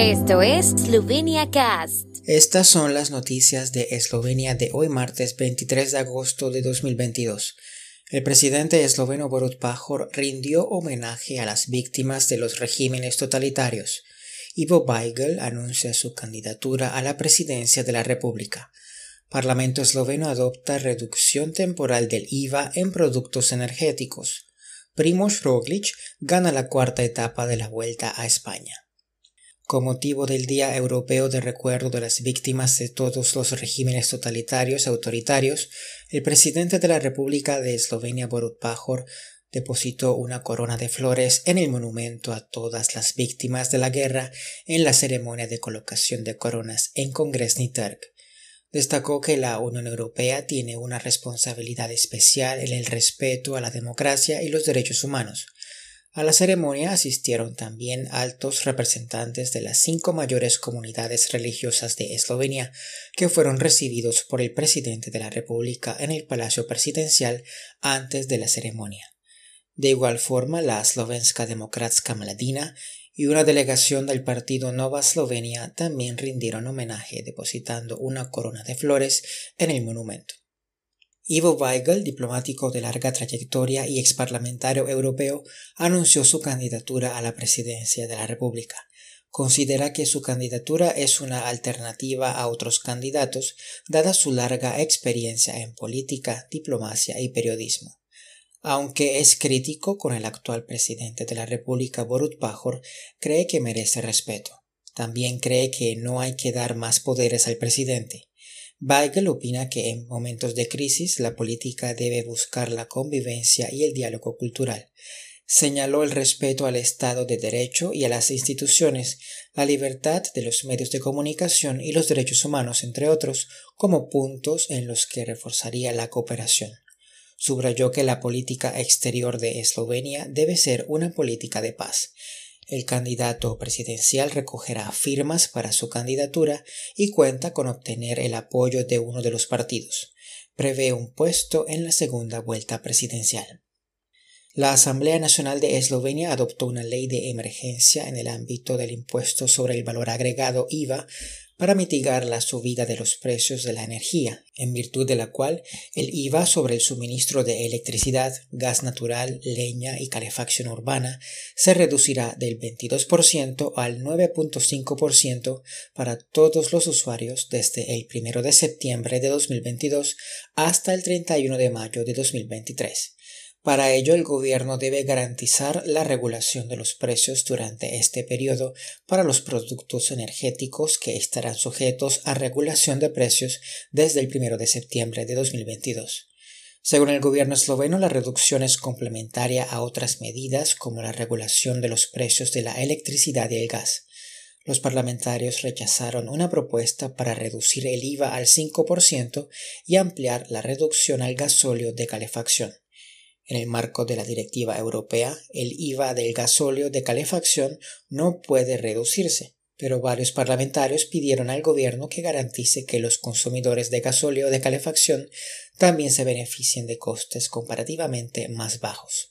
Esto es Slovenia Cast. Estas son las noticias de Eslovenia de hoy martes 23 de agosto de 2022. El presidente esloveno Borut Pajor rindió homenaje a las víctimas de los regímenes totalitarios. Ivo Weigel anuncia su candidatura a la presidencia de la República. Parlamento esloveno adopta reducción temporal del IVA en productos energéticos. Primoz Roglic gana la cuarta etapa de la Vuelta a España. Con motivo del Día Europeo de Recuerdo de las Víctimas de todos los regímenes totalitarios autoritarios, el presidente de la República de Eslovenia, Borut Pajor, depositó una corona de flores en el monumento a todas las víctimas de la guerra en la ceremonia de colocación de coronas en Kongresni Trg. Destacó que la Unión Europea tiene una responsabilidad especial en el respeto a la democracia y los derechos humanos, a la ceremonia asistieron también altos representantes de las cinco mayores comunidades religiosas de Eslovenia, que fueron recibidos por el presidente de la República en el Palacio Presidencial antes de la ceremonia. De igual forma, la Slovenska Demokratska Mladina y una delegación del partido Nova Slovenia también rindieron homenaje depositando una corona de flores en el monumento. Ivo Weigel, diplomático de larga trayectoria y exparlamentario europeo, anunció su candidatura a la presidencia de la República. Considera que su candidatura es una alternativa a otros candidatos, dada su larga experiencia en política, diplomacia y periodismo. Aunque es crítico con el actual presidente de la República, Borut Pajor, cree que merece respeto. También cree que no hay que dar más poderes al presidente. Weigel opina que en momentos de crisis la política debe buscar la convivencia y el diálogo cultural. Señaló el respeto al Estado de Derecho y a las instituciones, la libertad de los medios de comunicación y los derechos humanos, entre otros, como puntos en los que reforzaría la cooperación. Subrayó que la política exterior de Eslovenia debe ser una política de paz, el candidato presidencial recogerá firmas para su candidatura y cuenta con obtener el apoyo de uno de los partidos. Prevé un puesto en la segunda vuelta presidencial. La Asamblea Nacional de Eslovenia adoptó una ley de emergencia en el ámbito del impuesto sobre el valor agregado IVA para mitigar la subida de los precios de la energía, en virtud de la cual el IVA sobre el suministro de electricidad, gas natural, leña y calefacción urbana se reducirá del 22% al 9.5% para todos los usuarios desde el 1 de septiembre de 2022 hasta el 31 de mayo de 2023. Para ello, el gobierno debe garantizar la regulación de los precios durante este periodo para los productos energéticos que estarán sujetos a regulación de precios desde el 1 de septiembre de 2022. Según el gobierno esloveno, la reducción es complementaria a otras medidas como la regulación de los precios de la electricidad y el gas. Los parlamentarios rechazaron una propuesta para reducir el IVA al 5% y ampliar la reducción al gasóleo de calefacción. En el marco de la directiva europea, el IVA del gasóleo de calefacción no puede reducirse, pero varios parlamentarios pidieron al gobierno que garantice que los consumidores de gasóleo de calefacción también se beneficien de costes comparativamente más bajos.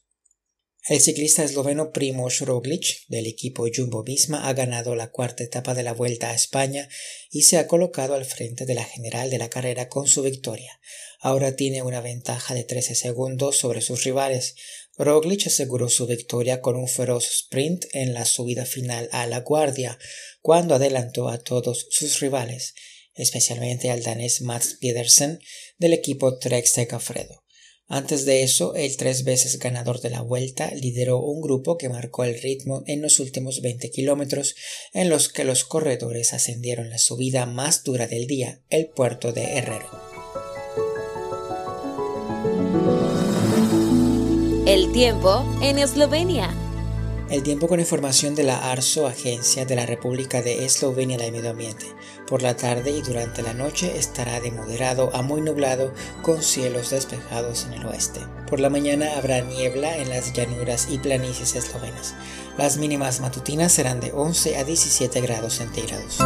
El ciclista esloveno Primoz Roglic del equipo Jumbo Visma ha ganado la cuarta etapa de la Vuelta a España y se ha colocado al frente de la general de la carrera con su victoria. Ahora tiene una ventaja de 13 segundos sobre sus rivales. Roglic aseguró su victoria con un feroz sprint en la subida final a la Guardia, cuando adelantó a todos sus rivales, especialmente al danés Mats Pedersen del equipo Trek Segafredo. Antes de eso, el tres veces ganador de la vuelta lideró un grupo que marcó el ritmo en los últimos 20 kilómetros en los que los corredores ascendieron la subida más dura del día, el puerto de Herrero. El tiempo en Eslovenia. El tiempo con información de la ARSO, Agencia de la República de Eslovenia del Medio Ambiente. Por la tarde y durante la noche estará de moderado a muy nublado con cielos despejados en el oeste. Por la mañana habrá niebla en las llanuras y planicies eslovenas. Las mínimas matutinas serán de 11 a 17 grados centígrados.